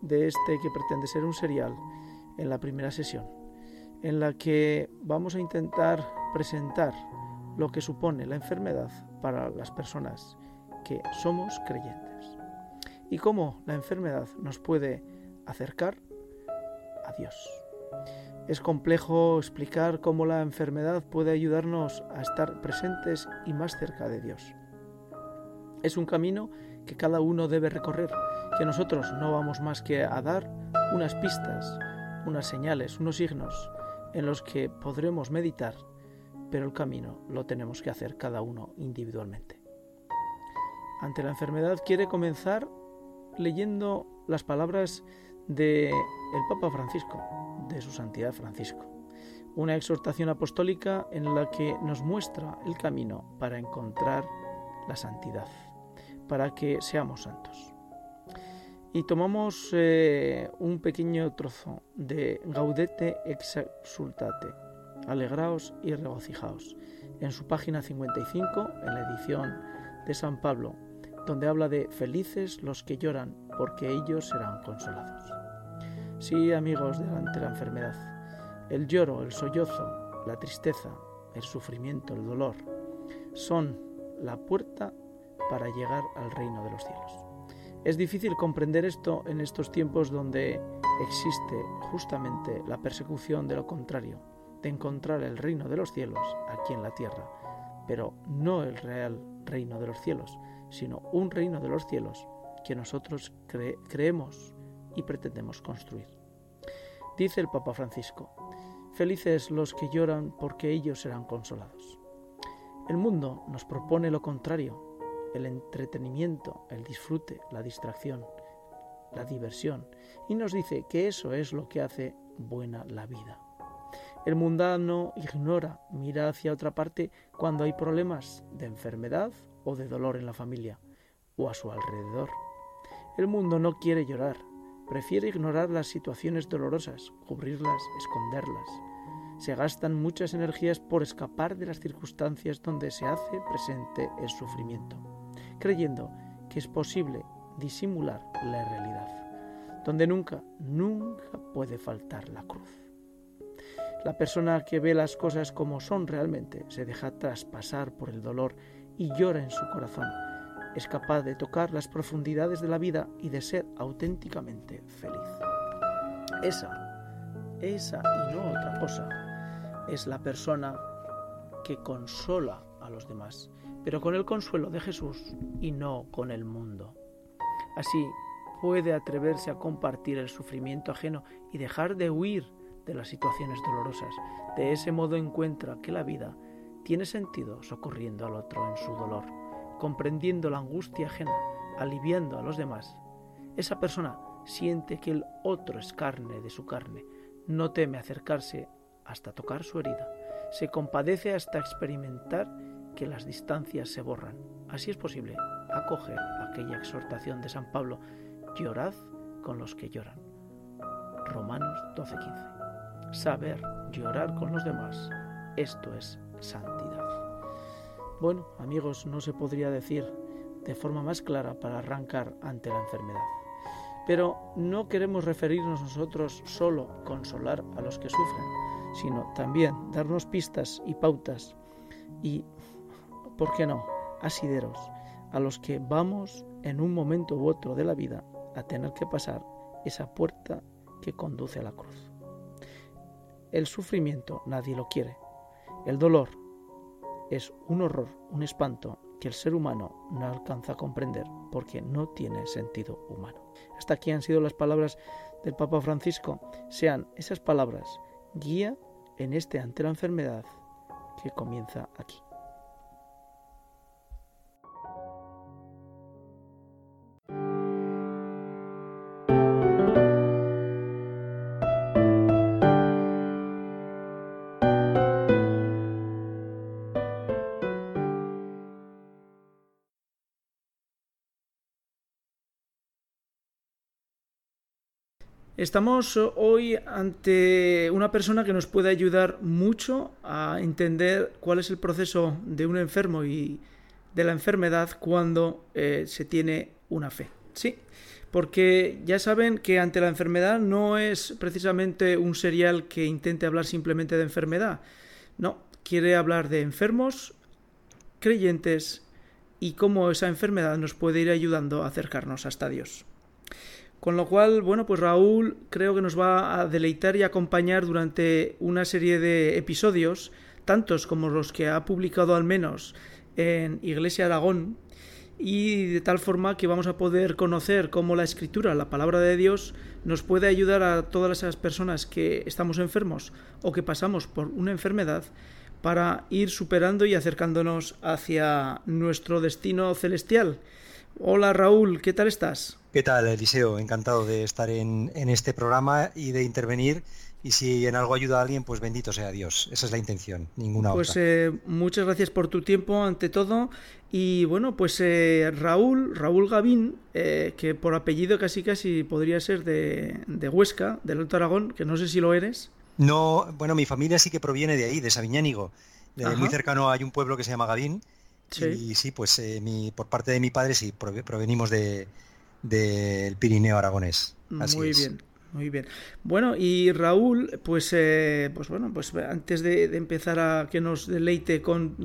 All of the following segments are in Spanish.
de este que pretende ser un serial en la primera sesión, en la que vamos a intentar presentar lo que supone la enfermedad para las personas que somos creyentes y cómo la enfermedad nos puede acercar a Dios. Es complejo explicar cómo la enfermedad puede ayudarnos a estar presentes y más cerca de Dios. Es un camino que cada uno debe recorrer, que nosotros no vamos más que a dar unas pistas, unas señales, unos signos en los que podremos meditar, pero el camino lo tenemos que hacer cada uno individualmente. Ante la enfermedad quiere comenzar leyendo las palabras de el Papa Francisco, de su santidad Francisco, una exhortación apostólica en la que nos muestra el camino para encontrar la santidad para que seamos santos. Y tomamos eh, un pequeño trozo de Gaudete exultate, alegraos y regocijaos, en su página 55, en la edición de San Pablo, donde habla de felices los que lloran, porque ellos serán consolados. Sí, amigos, delante de la enfermedad, el lloro, el sollozo, la tristeza, el sufrimiento, el dolor, son la puerta para llegar al reino de los cielos. Es difícil comprender esto en estos tiempos donde existe justamente la persecución de lo contrario, de encontrar el reino de los cielos aquí en la tierra, pero no el real reino de los cielos, sino un reino de los cielos que nosotros creemos y pretendemos construir. Dice el Papa Francisco, felices los que lloran porque ellos serán consolados. El mundo nos propone lo contrario, el entretenimiento, el disfrute, la distracción, la diversión, y nos dice que eso es lo que hace buena la vida. El mundano ignora, mira hacia otra parte cuando hay problemas de enfermedad o de dolor en la familia o a su alrededor. El mundo no quiere llorar, prefiere ignorar las situaciones dolorosas, cubrirlas, esconderlas. Se gastan muchas energías por escapar de las circunstancias donde se hace presente el sufrimiento creyendo que es posible disimular la realidad, donde nunca, nunca puede faltar la cruz. La persona que ve las cosas como son realmente se deja traspasar por el dolor y llora en su corazón. Es capaz de tocar las profundidades de la vida y de ser auténticamente feliz. Esa, esa y no otra cosa, es la persona que consola a los demás, pero con el consuelo de Jesús y no con el mundo. Así puede atreverse a compartir el sufrimiento ajeno y dejar de huir de las situaciones dolorosas. De ese modo encuentra que la vida tiene sentido socorriendo al otro en su dolor, comprendiendo la angustia ajena, aliviando a los demás. Esa persona siente que el otro es carne de su carne, no teme acercarse hasta tocar su herida, se compadece hasta experimentar que las distancias se borran. Así es posible acoger aquella exhortación de San Pablo, llorad con los que lloran. Romanos 12:15. Saber llorar con los demás, esto es santidad. Bueno, amigos, no se podría decir de forma más clara para arrancar ante la enfermedad. Pero no queremos referirnos nosotros solo consolar a los que sufren, sino también darnos pistas y pautas y ¿por qué no?, asideros, a los que vamos en un momento u otro de la vida a tener que pasar esa puerta que conduce a la cruz. El sufrimiento nadie lo quiere. El dolor es un horror, un espanto que el ser humano no alcanza a comprender porque no tiene sentido humano. Hasta aquí han sido las palabras del Papa Francisco. Sean esas palabras guía en este ante la enfermedad que comienza aquí. Estamos hoy ante una persona que nos puede ayudar mucho a entender cuál es el proceso de un enfermo y de la enfermedad cuando eh, se tiene una fe. Sí, porque ya saben que ante la enfermedad no es precisamente un serial que intente hablar simplemente de enfermedad. No, quiere hablar de enfermos, creyentes y cómo esa enfermedad nos puede ir ayudando a acercarnos hasta Dios. Con lo cual, bueno, pues Raúl creo que nos va a deleitar y acompañar durante una serie de episodios, tantos como los que ha publicado al menos en Iglesia Aragón, y de tal forma que vamos a poder conocer cómo la escritura, la palabra de Dios, nos puede ayudar a todas esas personas que estamos enfermos o que pasamos por una enfermedad para ir superando y acercándonos hacia nuestro destino celestial. Hola Raúl, ¿qué tal estás? ¿Qué tal, Eliseo? Encantado de estar en, este programa y de intervenir. Y si en algo ayuda a alguien, pues bendito sea Dios. Esa es la intención, ninguna pues, otra. Pues muchas gracias por tu tiempo, ante todo. Y bueno, pues eh, Raúl, Raúl Gavín, eh, que por apellido casi casi podría ser de, de, Huesca, del Alto Aragón, que no sé si lo eres. No, bueno, mi familia sí que proviene de ahí, de Sabiñánigo. muy cercano hay un pueblo que se llama Gavín. Y sí, pues mi, por parte de mi padre sí, provenimos de, del Pirineo aragonés. muy bien, muy bien. Bueno, y Raúl, pues, eh, pues bueno, pues antes de, empezar a que nos deleite con,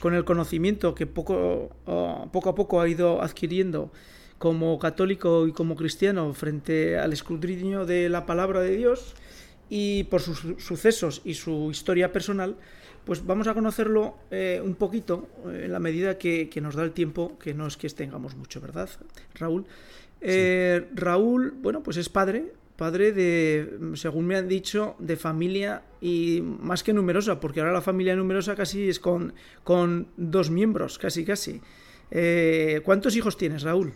con el conocimiento que poco, poco a poco ha ido adquiriendo como católico y como cristiano frente al escrutinio de la palabra de Dios y por sus sucesos y su historia personal, pues vamos a conocerlo eh, un poquito eh, en la medida que, nos da el tiempo, que no es que tengamos mucho, ¿verdad, Raúl? Eh, Raúl, bueno, pues es padre, padre de, según me han dicho, de familia y más que numerosa, porque ahora la familia numerosa casi es con, con dos miembros, casi, casi. ¿Cuántos hijos tienes, Raúl?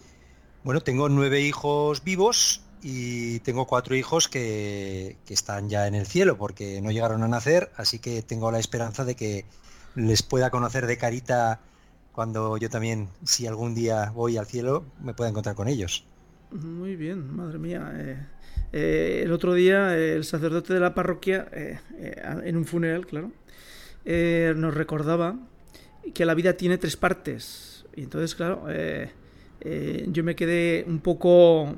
Bueno, tengo nueve hijos vivos y tengo cuatro hijos que, están ya en el cielo porque no llegaron a nacer, así que tengo la esperanza de que les pueda conocer de carita cuando yo también, si algún día voy al cielo, me pueda encontrar con ellos. Muy bien, madre mía. Eh, eh, el otro día el sacerdote de la parroquia, eh, en un funeral, claro, nos recordaba que la vida tiene tres partes. Y entonces, claro, eh, yo me quedé un poco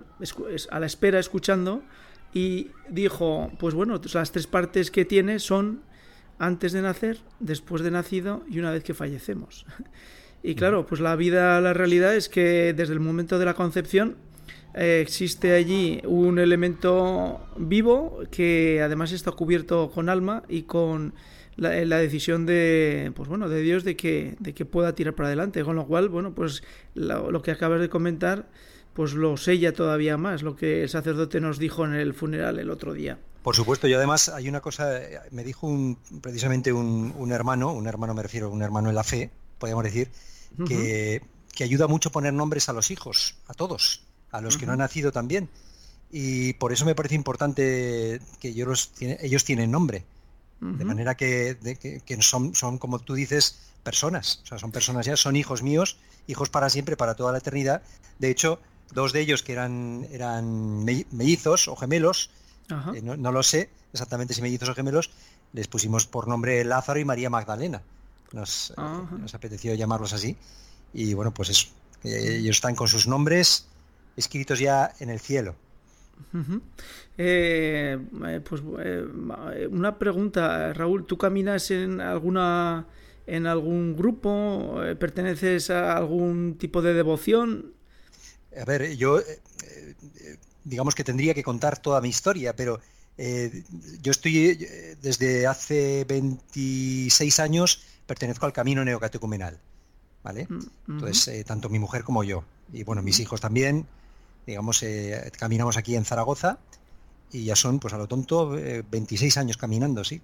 a la espera escuchando y dijo, pues bueno, las tres partes que tiene son antes de nacer, después de nacido y una vez que fallecemos. Y claro, pues la vida, la realidad es que desde el momento de la concepción eh, existe allí un elemento vivo que además está cubierto con alma y con la, la, decisión de pues bueno de Dios de que de que pueda tirar para adelante. Con lo cual bueno pues lo, que acabas de comentar pues lo sella todavía más lo que el sacerdote nos dijo en el funeral el otro día. Por supuesto y además hay una cosa me dijo un, precisamente un, un hermano un hermano me refiero un hermano en la fe podríamos decir que, que ayuda mucho poner nombres a los hijos a todos a los que no han nacido también. Y por eso me parece importante que ellos, ellos tienen nombre de manera que, son, son, como tú dices, personas. O sea, son personas ya, son hijos míos, hijos para siempre, para toda la eternidad. De hecho, dos de ellos que eran, eran mellizos o gemelos, eh, no, lo sé exactamente si mellizos o gemelos, les pusimos por nombre Lázaro y María Magdalena. Nos, eh, nos apeteció llamarlos así. Y bueno, pues eso. Ellos están con sus nombres escritos ya en el cielo. Eh, eh, pues eh, una pregunta, Raúl, ¿tú caminas en alguna en algún grupo? ¿Perteneces a algún tipo de devoción? A ver, yo digamos que tendría que contar toda mi historia, pero yo estoy desde hace 26 años pertenezco al camino neocatecumenal, ¿vale? Mm, Entonces, tanto mi mujer como yo, y bueno, mis hijos también, digamos, eh, caminamos aquí en Zaragoza y ya son, pues a lo tonto, 26 eh, años caminando, sí.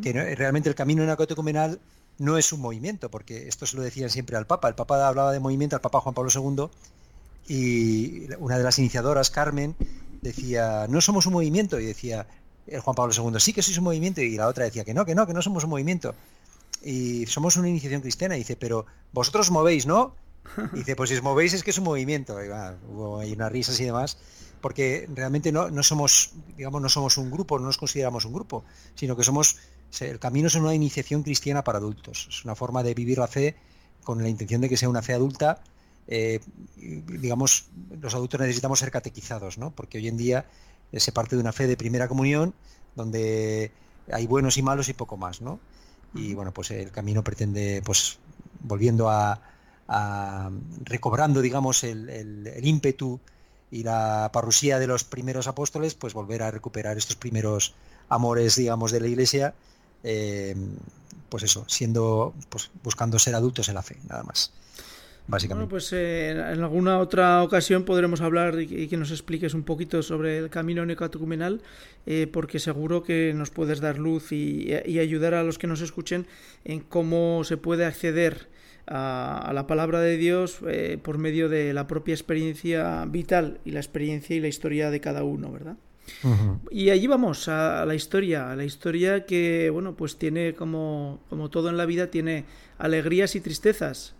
Que realmente el camino en no es un movimiento, porque esto se lo decían siempre al Papa. El Papa hablaba de movimiento, al Papa Juan Pablo II, y una de las iniciadoras, Carmen, decía, no somos un movimiento, y decía el Juan Pablo II, sí que sois un movimiento, y la otra decía que no, que no, que no somos un movimiento. Y somos una iniciación cristiana, y dice, pero vosotros movéis, ¿no? Dice, pues si os movéis es que es un movimiento. Y hubo ahí unas risas y demás. porque realmente no, no somos, digamos, no somos un grupo, no nos consideramos un grupo, sino que somos, el camino es una iniciación cristiana para adultos, es una forma de vivir la fe con la intención de que sea una fe adulta. Eh, digamos, los adultos necesitamos ser catequizados, ¿no? Porque hoy en día se parte de una fe de primera comunión, donde hay buenos y malos y poco más, ¿no? Y bueno, pues el camino pretende, pues, volviendo a, recobrando, digamos, el, ímpetu y la parrusía de los primeros apóstoles, pues volver a recuperar estos primeros amores, digamos, de la iglesia, eh, pues eso, siendo, pues buscando ser adultos en la fe, nada más. Básicamente. Bueno, pues eh, en alguna otra ocasión podremos hablar y, que nos expliques un poquito sobre el camino neocatecumenal, eh, porque seguro que nos puedes dar luz y, ayudar a los que nos escuchen en cómo se puede acceder a, la palabra de Dios eh, por medio de la propia experiencia vital y la experiencia y la historia de cada uno, ¿verdad? Y allí vamos a, la historia, a la historia que, bueno, pues tiene como, como todo en la vida, tiene alegrías y tristezas.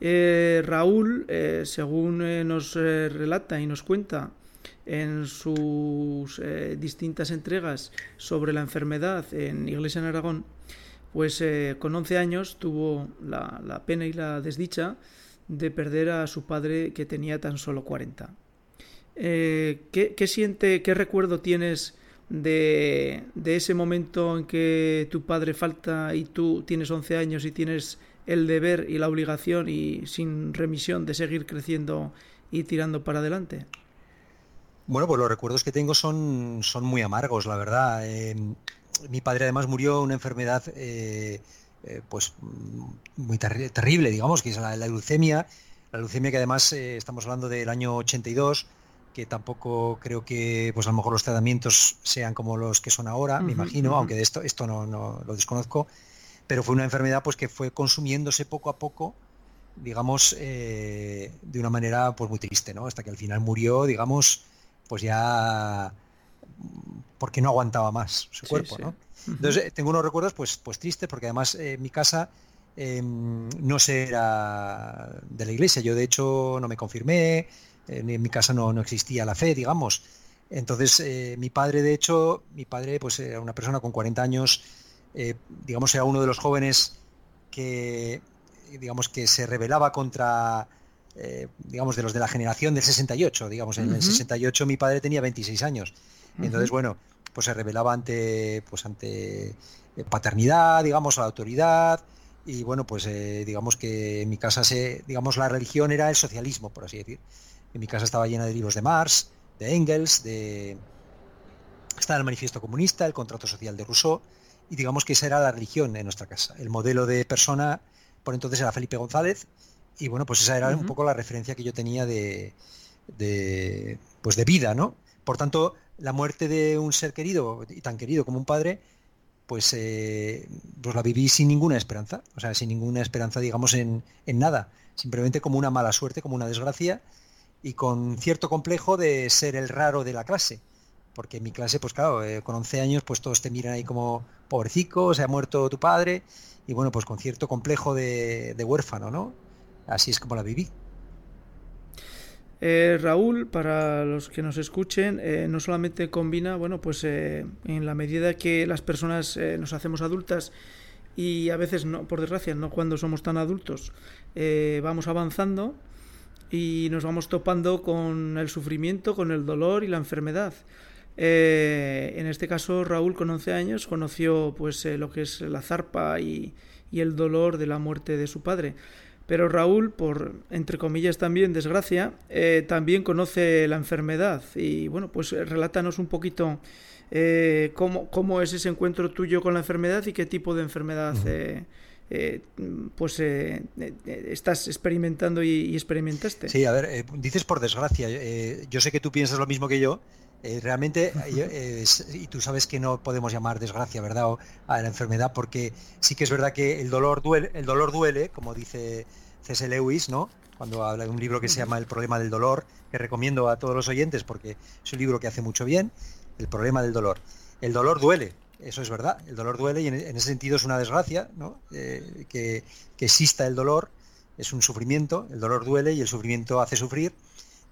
Eh, Raúl, eh, según nos relata y nos cuenta en sus distintas entregas sobre la enfermedad en Iglesia en Aragón, pues eh, con 11 años tuvo la, pena y la desdicha de perder a su padre que tenía tan solo 40. Eh, ¿qué, siente, qué recuerdo tienes de, ese momento en que tu padre falta y tú tienes 11 años y tienes el deber y la obligación y sin remisión de seguir creciendo y tirando para adelante? Bueno, pues los recuerdos que tengo son, muy amargos, la verdad. Eh, mi padre además murió una enfermedad eh, eh, pues muy terrible, digamos, que es la, leucemia. La leucemia que además eh, estamos hablando del año 82, que tampoco creo que pues a lo mejor los tratamientos sean como los que son ahora, me imagino, aunque de esto, esto no, lo desconozco, pero fue una enfermedad pues que fue consumiéndose poco a poco, digamos, de una manera pues muy triste, ¿no? Hasta que al final murió, digamos, pues ya porque no aguantaba más su cuerpo, ¿no? Entonces eh, tengo unos recuerdos pues, pues tristes porque además eh, mi casa em, no se era de la iglesia, yo de hecho no me confirmé, en mi casa no, existía la fe, digamos. Entonces eh, mi padre de hecho, mi padre pues era una persona con 40 años, digamos era uno de los jóvenes que digamos que se rebelaba contra digamos de los de la generación del 68, digamos en el 68 mi padre tenía 26 años entonces, bueno, pues se revelaba ante, pues ante eh, paternidad, digamos, a la autoridad. Y bueno, pues eh, digamos que en mi casa se, digamos, la religión era el socialismo, por así decir. En mi casa estaba llena de libros de Marx, de Engels, de estaba el manifiesto comunista, el contrato social de Rousseau, y digamos que esa era la religión en nuestra casa. El modelo de persona, por entonces era Felipe González, y bueno, pues esa era un poco la referencia que yo tenía de, de, pues de vida, ¿no? Por tanto, la muerte de un ser querido y tan querido como un padre, pues, eh, pues la viví sin ninguna esperanza, o sea, sin ninguna esperanza, digamos, en, nada, simplemente como una mala suerte, como una desgracia y con cierto complejo de ser el raro de la clase. Porque en mi clase, pues claro, eh, con 11 años, pues todos te miran ahí como pobrecico, se ha muerto tu padre, y bueno, pues con cierto complejo de, de huérfano, ¿no? Así es como la viví. Eh, Raúl, para los que nos escuchen, eh, no solamente combina, bueno, pues eh, en la medida que las personas nos hacemos adultas y a veces, no, por desgracia, no cuando somos tan adultos, vamos avanzando y nos vamos topando con el sufrimiento, con el dolor y la enfermedad. en este caso, Raúl, con 11 años, conoció pues lo que es la zarpa y el dolor de la muerte de su padre. Pero Raúl, por entre comillas también desgracia, eh, también conoce la enfermedad. Y bueno, pues eh, relátanos un poquito eh, cómo, es ese encuentro tuyo con la enfermedad y qué tipo de enfermedad pues estás experimentando y, experimentaste. Sí, a ver, dices por desgracia. yo sé que tú piensas lo mismo que yo. Realmente, y tú sabes que no podemos llamar desgracia, ¿verdad? a la enfermedad, porque sí que es verdad que el dolor duele, el dolor duele, como dice C.S. Lewis, ¿no? Cuando habla de un libro que se llama El problema del dolor, que recomiendo a todos los oyentes porque es un libro que hace mucho bien, El problema del dolor. El dolor duele, eso es verdad, el dolor duele y en, ese sentido es una desgracia, ¿no? Eh, que exista el dolor, es un sufrimiento, el dolor duele y el sufrimiento hace sufrir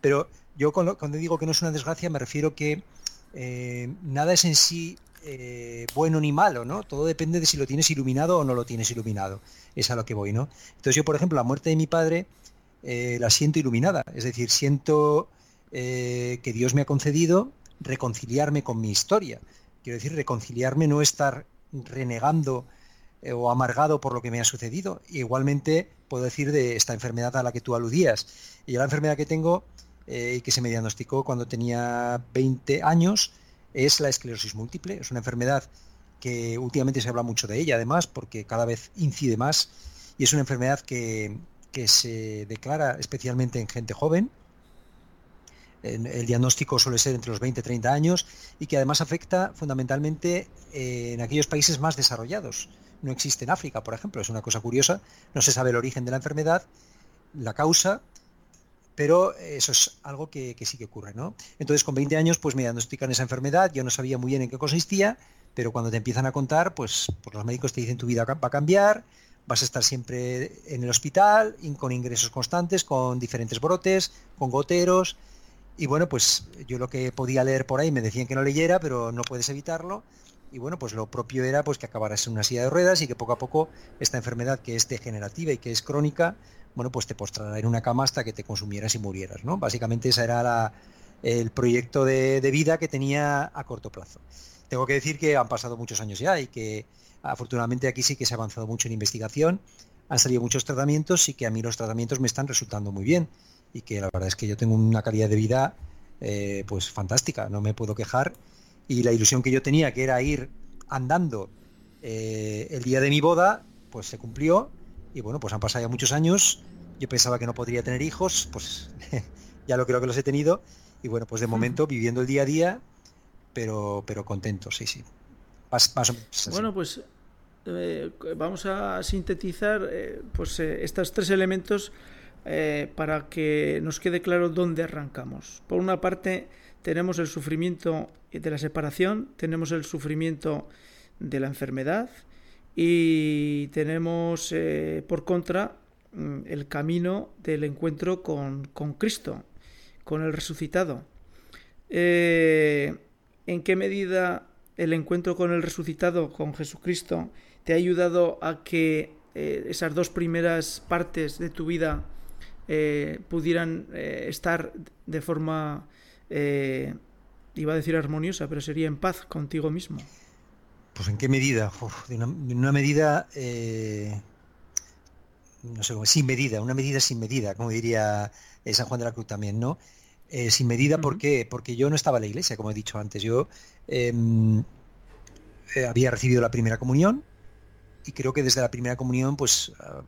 Pero yo cuando, digo que no es una desgracia me refiero que eh, nada es en sí eh, bueno ni malo, ¿no? Todo depende de si lo tienes iluminado o no lo tienes iluminado. Es a lo que voy, ¿no? Entonces yo, por ejemplo, la muerte de mi padre eh, la siento iluminada. Es decir, siento que Dios me ha concedido reconciliarme con mi historia. Quiero decir, reconciliarme, no estar renegando o amargado por lo que me ha sucedido. igualmente puedo decir de esta enfermedad a la que tú aludías. Y la enfermedad que tengo eh, que se me diagnosticó cuando tenía 20 años es la esclerosis múltiple. Es una enfermedad que últimamente se habla mucho de ella, además, porque cada vez incide más. Y es una enfermedad que, se declara especialmente en gente joven. El diagnóstico suele ser entre los 20 y 30 años y que además afecta fundamentalmente en aquellos países más desarrollados. No existe en África, por ejemplo, es una cosa curiosa. No se sabe el origen de la enfermedad, la causa pero eso es algo que, sí que ocurre, ¿no? Entonces, con 20 años, pues me diagnostican esa enfermedad, yo no sabía muy bien en qué consistía, pero cuando te empiezan a contar, pues, pues los médicos te dicen tu vida va a cambiar, vas a estar siempre en el hospital, con ingresos constantes, con diferentes brotes, con goteros, y bueno, pues yo lo que podía leer por ahí me decían que no leyera, pero no puedes evitarlo, y bueno, pues lo propio era pues que acabaras en una silla de ruedas y que poco a poco esta enfermedad que es degenerativa y que es crónica, bueno, pues te postrará en una cama hasta que te consumieras y murieras, ¿no? Básicamente ese era el proyecto de, vida que tenía a corto plazo. Tengo que decir que han pasado muchos años ya y que afortunadamente aquí sí que se ha avanzado mucho en investigación, han salido muchos tratamientos y que a mí los tratamientos me están resultando muy bien y que la verdad es que yo tengo una calidad de vida eh, pues fantástica, no me puedo quejar y la ilusión que yo tenía que era ir andando eh, el día de mi boda pues se cumplió y bueno, pues han pasado ya muchos años. Yo pensaba que no podría tener hijos, pues ya lo creo que los he tenido. Y bueno, pues de momento viviendo el día a día, pero, pero contento, sí, sí. bueno, pues eh, vamos a sintetizar eh, pues, eh, estos tres elementos para que nos quede claro dónde arrancamos. Por una parte, tenemos el sufrimiento de la separación, tenemos el sufrimiento de la enfermedad, y tenemos eh, por contra mm, el camino del encuentro con, Cristo, con el resucitado. Eh, ¿En qué medida el encuentro con el resucitado, con Jesucristo, te ha ayudado a que eh, esas dos primeras partes de tu vida pudieran estar de forma, iba a decir armoniosa, pero sería en paz contigo mismo? Pues en qué medida, de, una, medida, eh, no sé, sin medida, una medida sin medida, como diría eh, San Juan de la Cruz también, ¿no? Eh, sin medida, ¿por qué? Porque yo no estaba en la iglesia, como he dicho antes. Yo em, había recibido la primera comunión y creo que desde la primera comunión, pues ah,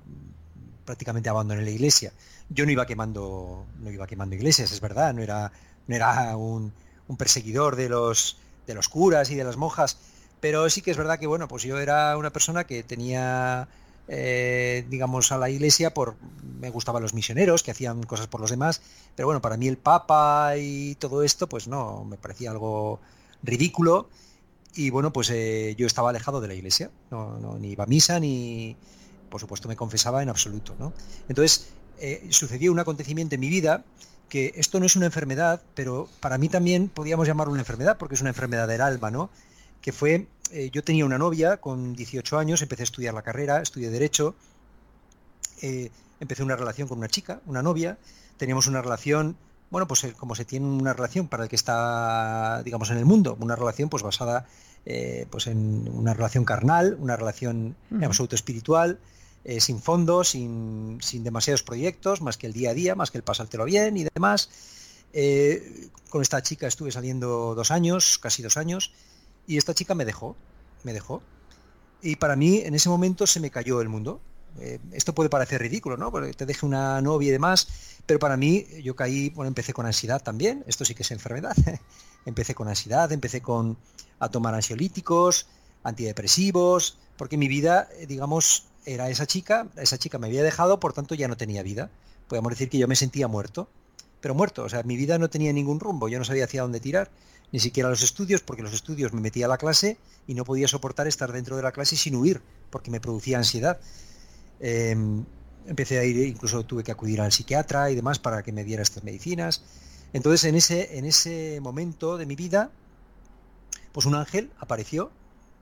prácticamente abandoné la iglesia. Yo no iba quemando, no iba quemando iglesias, es verdad, no era, no era un, perseguidor de los, de los curas y de las monjas, pero sí que es verdad que, bueno, pues yo era una persona que tenía, eh, digamos, a la iglesia por, me gustaban los misioneros que hacían cosas por los demás, pero bueno, para mí el Papa y todo esto, pues no, me parecía algo ridículo. Y bueno, pues eh, yo estaba alejado de la iglesia, no, ni iba a misa, ni, por supuesto, me confesaba en absoluto, ¿no? Entonces, eh, sucedió un acontecimiento en mi vida que esto no es una enfermedad, pero para mí también podríamos llamarlo una enfermedad, porque es una enfermedad del alma, ¿no? que fue, eh, yo tenía una novia con 18 años, empecé a estudiar la carrera, estudié Derecho, eh, empecé una relación con una chica, una novia, teníamos una relación, bueno, pues eh, como se tiene una relación para el que está, digamos, en el mundo, una relación pues basada pues en una relación carnal, una relación en absoluto espiritual, sin fondos, sin, sin, demasiados proyectos, más que el día a día, más que el pasártelo bien y demás. con esta chica estuve saliendo dos años, casi dos años, y esta chica me dejó, me dejó. Y para mí en ese momento se me cayó el mundo. Eh, esto puede parecer ridículo, ¿no? Porque te deje una novia y demás, pero para mí yo caí, bueno, empecé con ansiedad también, esto sí que es enfermedad. empecé con ansiedad, empecé con a tomar ansiolíticos, antidepresivos, porque mi vida, eh, digamos, era esa chica, esa chica me había dejado, por tanto ya no tenía vida. Podemos decir que yo me sentía muerto, pero muerto, o sea, mi vida no tenía ningún rumbo, yo no sabía hacia dónde tirar ni siquiera los estudios, porque los estudios me metía a la clase y no podía soportar estar dentro de la clase sin huir, porque me producía ansiedad. Em, empecé a ir, incluso tuve que acudir al psiquiatra y demás para que me diera estas medicinas. Entonces en ese, en ese momento de mi vida, pues un ángel apareció,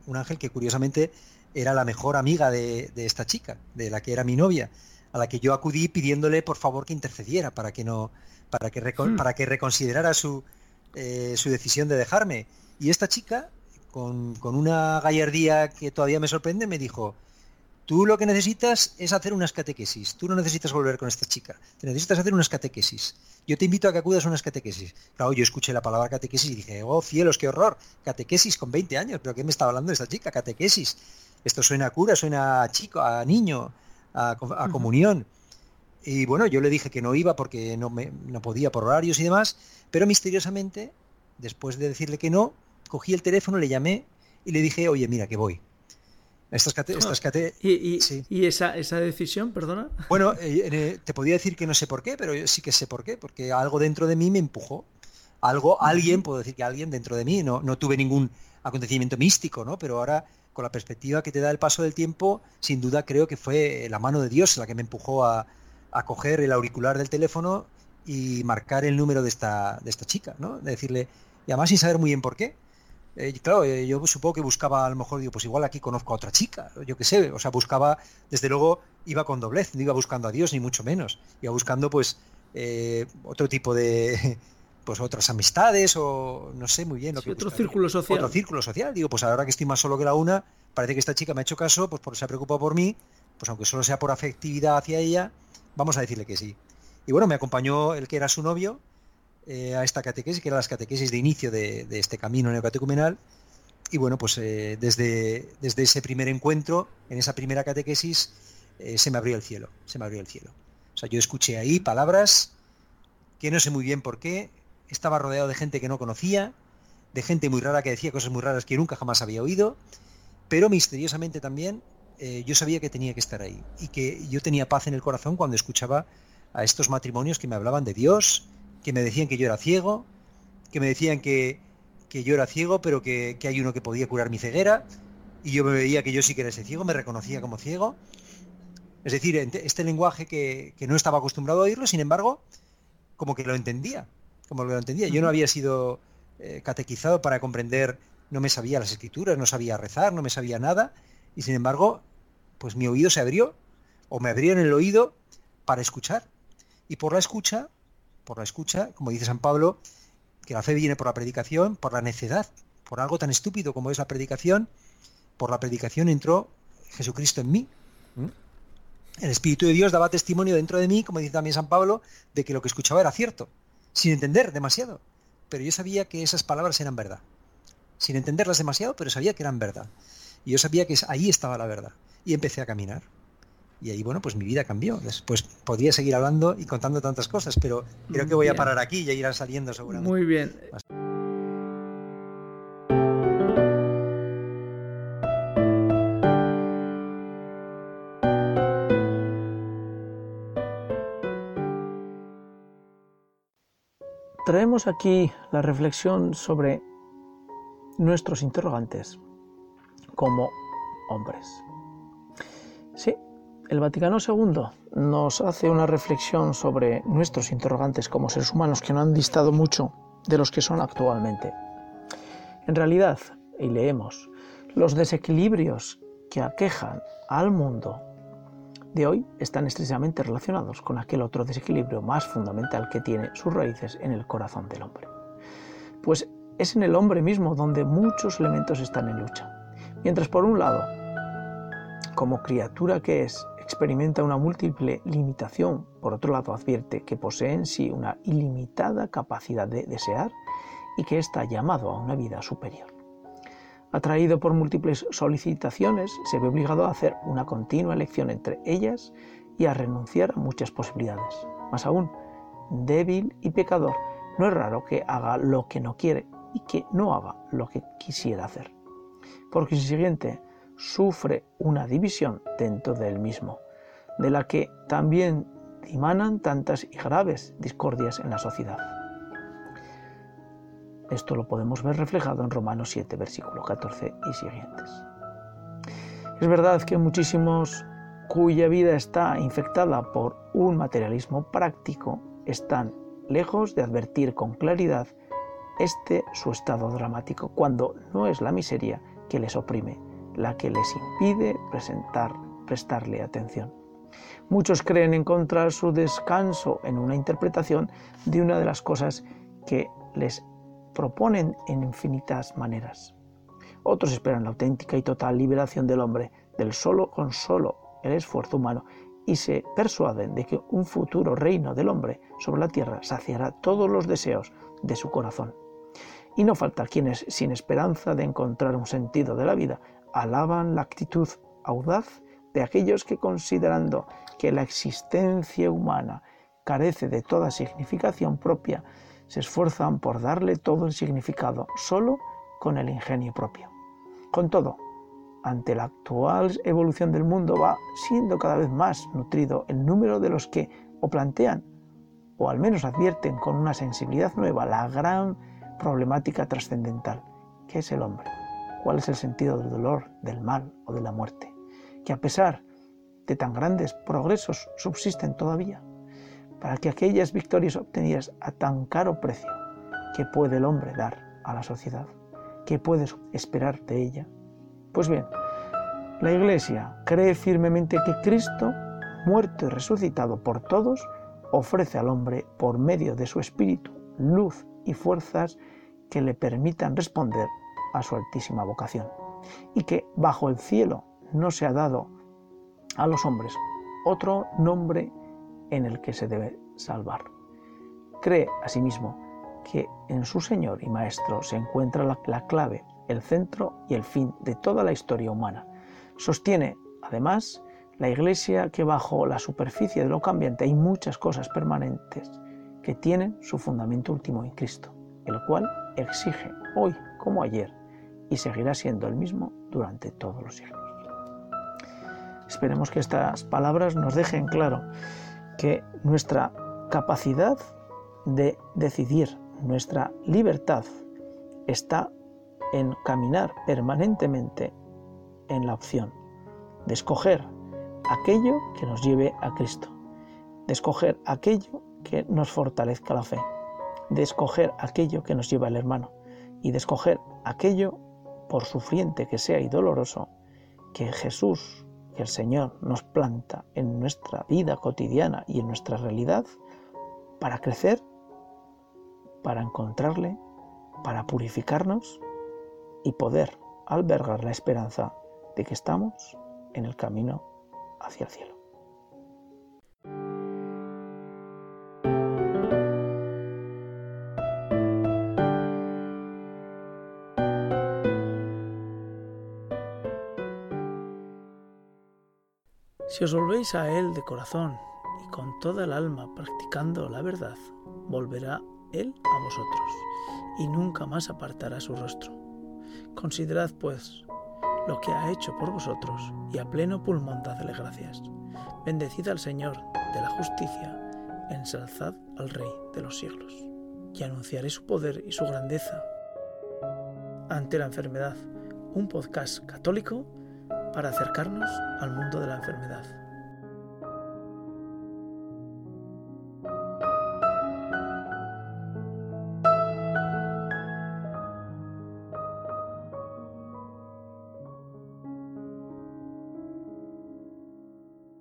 un ángel que curiosamente era la mejor amiga de, esta chica, de la que era mi novia, a la que yo acudí pidiéndole por favor que intercediera para que no, para que, hmm. para que reconsiderara su, eh, su decisión de dejarme. Y esta chica, con, con una gallardía que todavía me sorprende, me dijo, Tú lo que necesitas es hacer unas catequesis. Tú no necesitas volver con esta chica. Te necesitas hacer unas catequesis. Yo te invito a que acudas a unas catequesis. Claro, yo escuché la palabra catequesis y dije, oh cielos, qué horror. Catequesis con 20 años. ¿Pero qué me estaba hablando de esta chica? Catequesis. Esto suena a cura, suena a chico, a niño, a, comunión. Y bueno, yo le dije que no iba porque no, me, no podía por horarios y demás. Pero misteriosamente, después de decirle que no, cogí el teléfono, le llamé y le dije, oye, mira, que voy. Estas, ¿Y, esa, esa, decisión, perdona? Bueno, eh, eh, te podía decir que no sé por qué, pero sí que sé por qué, porque algo dentro de mí me empujó. Algo, alguien, puedo decir que alguien dentro de mí, no, no tuve ningún acontecimiento místico, ¿no? Pero ahora, con la perspectiva que te da el paso del tiempo, sin duda creo que fue la mano de Dios la que me empujó a, a coger el auricular del teléfono y marcar el número de esta, de esta chica, ¿no? De decirle, y además sin saber muy bien por qué, eh, claro, eh, yo supongo que buscaba, a lo mejor digo, pues igual aquí conozco a otra chica, yo qué sé, o sea, buscaba, desde luego, iba con doblez, no iba buscando a Dios, ni mucho menos, iba buscando, pues, eh, otro tipo de, pues, otras amistades, o no sé muy bien. Lo que otro círculo social. Otro círculo social, digo, pues ahora que estoy más solo que la una, parece que esta chica me ha hecho caso, pues por, se ha preocupado por mí, pues aunque solo sea por afectividad hacia ella, vamos a decirle que sí. Y bueno, me acompañó el que era su novio, eh, a esta catequesis, que eran las catequesis de inicio de, este camino neocatecumenal. Y bueno, pues eh, desde, desde ese primer encuentro, en esa primera catequesis, eh, se me abrió el cielo, se me abrió el cielo. O sea, yo escuché ahí palabras que no sé muy bien por qué, estaba rodeado de gente que no conocía, de gente muy rara que decía cosas muy raras que nunca jamás había oído, pero misteriosamente también yo sabía que tenía que estar ahí y que yo tenía paz en el corazón cuando escuchaba a estos matrimonios que me hablaban de Dios, que me decían que yo era ciego, que me decían que, yo era ciego, pero que, hay uno que podía curar mi ceguera, y yo me veía que yo sí que era ese ciego, me reconocía como ciego. Es decir, este lenguaje que, no estaba acostumbrado a oírlo, sin embargo, como que lo entendía, como lo entendía. Yo no había sido eh, catequizado para comprender, no me sabía las escrituras, no sabía rezar, no me sabía nada, y sin embargo, pues mi oído se abrió, o me abrieron el oído para escuchar. Y por la escucha por la escucha, como dice San Pablo, que la fe viene por la predicación, por la necedad, por algo tan estúpido como es la predicación, por la predicación entró Jesucristo en mí. El Espíritu de Dios daba testimonio dentro de mí, como dice también San Pablo, de que lo que escuchaba era cierto, sin entender demasiado. Pero yo sabía que esas palabras eran verdad. Sin entenderlas demasiado, pero sabía que eran verdad. Y yo sabía que ahí estaba la verdad. Y empecé a caminar. Y ahí, bueno, pues mi vida cambió. Después podría seguir hablando y contando tantas cosas, pero creo que voy a parar aquí y ya irán saliendo seguramente. Muy bien. Traemos aquí la reflexión sobre nuestros interrogantes como hombres. Sí, el Vaticano II nos hace una reflexión sobre nuestros interrogantes como seres humanos que no han distado mucho de los que son actualmente. En realidad, y leemos, los desequilibrios que aquejan al mundo de hoy están estrechamente relacionados con aquel otro desequilibrio más fundamental que tiene sus raíces en el corazón del hombre. Pues es en el hombre mismo donde muchos elementos están en lucha. Mientras por un lado, como criatura que es, experimenta una múltiple limitación, por otro lado advierte que posee en sí una ilimitada capacidad de desear y que está llamado a una vida superior. Atraído por múltiples solicitaciones, se ve obligado a hacer una continua elección entre ellas y a renunciar a muchas posibilidades. Más aún, débil y pecador, no es raro que haga lo que no quiere y que no haga lo que quisiera hacer. Por consiguiente, sufre una división dentro del mismo, de la que también dimanan tantas y graves discordias en la sociedad. Esto lo podemos ver reflejado en Romanos 7, versículo 14 y siguientes. Es verdad que muchísimos cuya vida está infectada por un materialismo práctico están lejos de advertir con claridad este su estado dramático, cuando no es la miseria que les oprime, la que les impide presentar, prestarle atención. Muchos creen encontrar su descanso en una interpretación de una de las cosas que les proponen en infinitas maneras. Otros esperan la auténtica y total liberación del hombre del solo con solo el esfuerzo humano y se persuaden de que un futuro reino del hombre sobre la tierra saciará todos los deseos de su corazón. Y no falta quienes, sin esperanza de encontrar un sentido de la vida, alaban la actitud audaz de aquellos que considerando que la existencia humana carece de toda significación propia, se esfuerzan por darle todo el significado solo con el ingenio propio. Con todo, ante la actual evolución del mundo va siendo cada vez más nutrido el número de los que o plantean o al menos advierten con una sensibilidad nueva la gran problemática trascendental, que es el hombre. ¿Cuál es el sentido del dolor, del mal o de la muerte? Que a pesar de tan grandes progresos subsisten todavía, para que aquellas victorias obtenidas a tan caro precio, ¿qué puede el hombre dar a la sociedad? ¿Qué puedes esperar de ella? Pues bien, la Iglesia cree firmemente que Cristo, muerto y resucitado por todos, ofrece al hombre, por medio de su espíritu, luz y fuerzas que le permitan responder a su altísima vocación. Y que bajo el cielo no se ha dado a los hombres otro nombre en el que se debe salvar. Cree asimismo que en su Señor y Maestro se encuentra la, la clave el centro y el fin de toda la historia humana. Sostiene, además, la Iglesia que bajo la superficie de lo cambiante hay muchas cosas permanentes que tienen su fundamento último en Cristo, el cual exige hoy como ayer y seguirá siendo el mismo durante todos los siglos. Esperemos que estas palabras nos dejen claro que nuestra capacidad de decidir, nuestra libertad está en caminar permanentemente en la opción de escoger aquello que nos lleve a Cristo, de escoger aquello que nos fortalezca la fe, de escoger aquello que nos lleva al hermano y de escoger aquello, por sufriente que sea y doloroso, que Jesús, que el Señor nos planta en nuestra vida cotidiana y en nuestra realidad para crecer, para encontrarle, para purificarnos y poder albergar la esperanza de que estamos en el camino hacia el cielo. Si os volvéis a Él de corazón y con toda el alma practicando la verdad, volverá Él a vosotros y nunca más apartará su rostro Considerad, pues, lo que ha hecho por vosotros y a pleno pulmón dadle gracias. Bendecid al Señor de la justicia, ensalzad al Rey de los siglos. Y anunciaré su poder y su grandeza ante la enfermedad, un podcast católico para acercarnos al mundo de la enfermedad.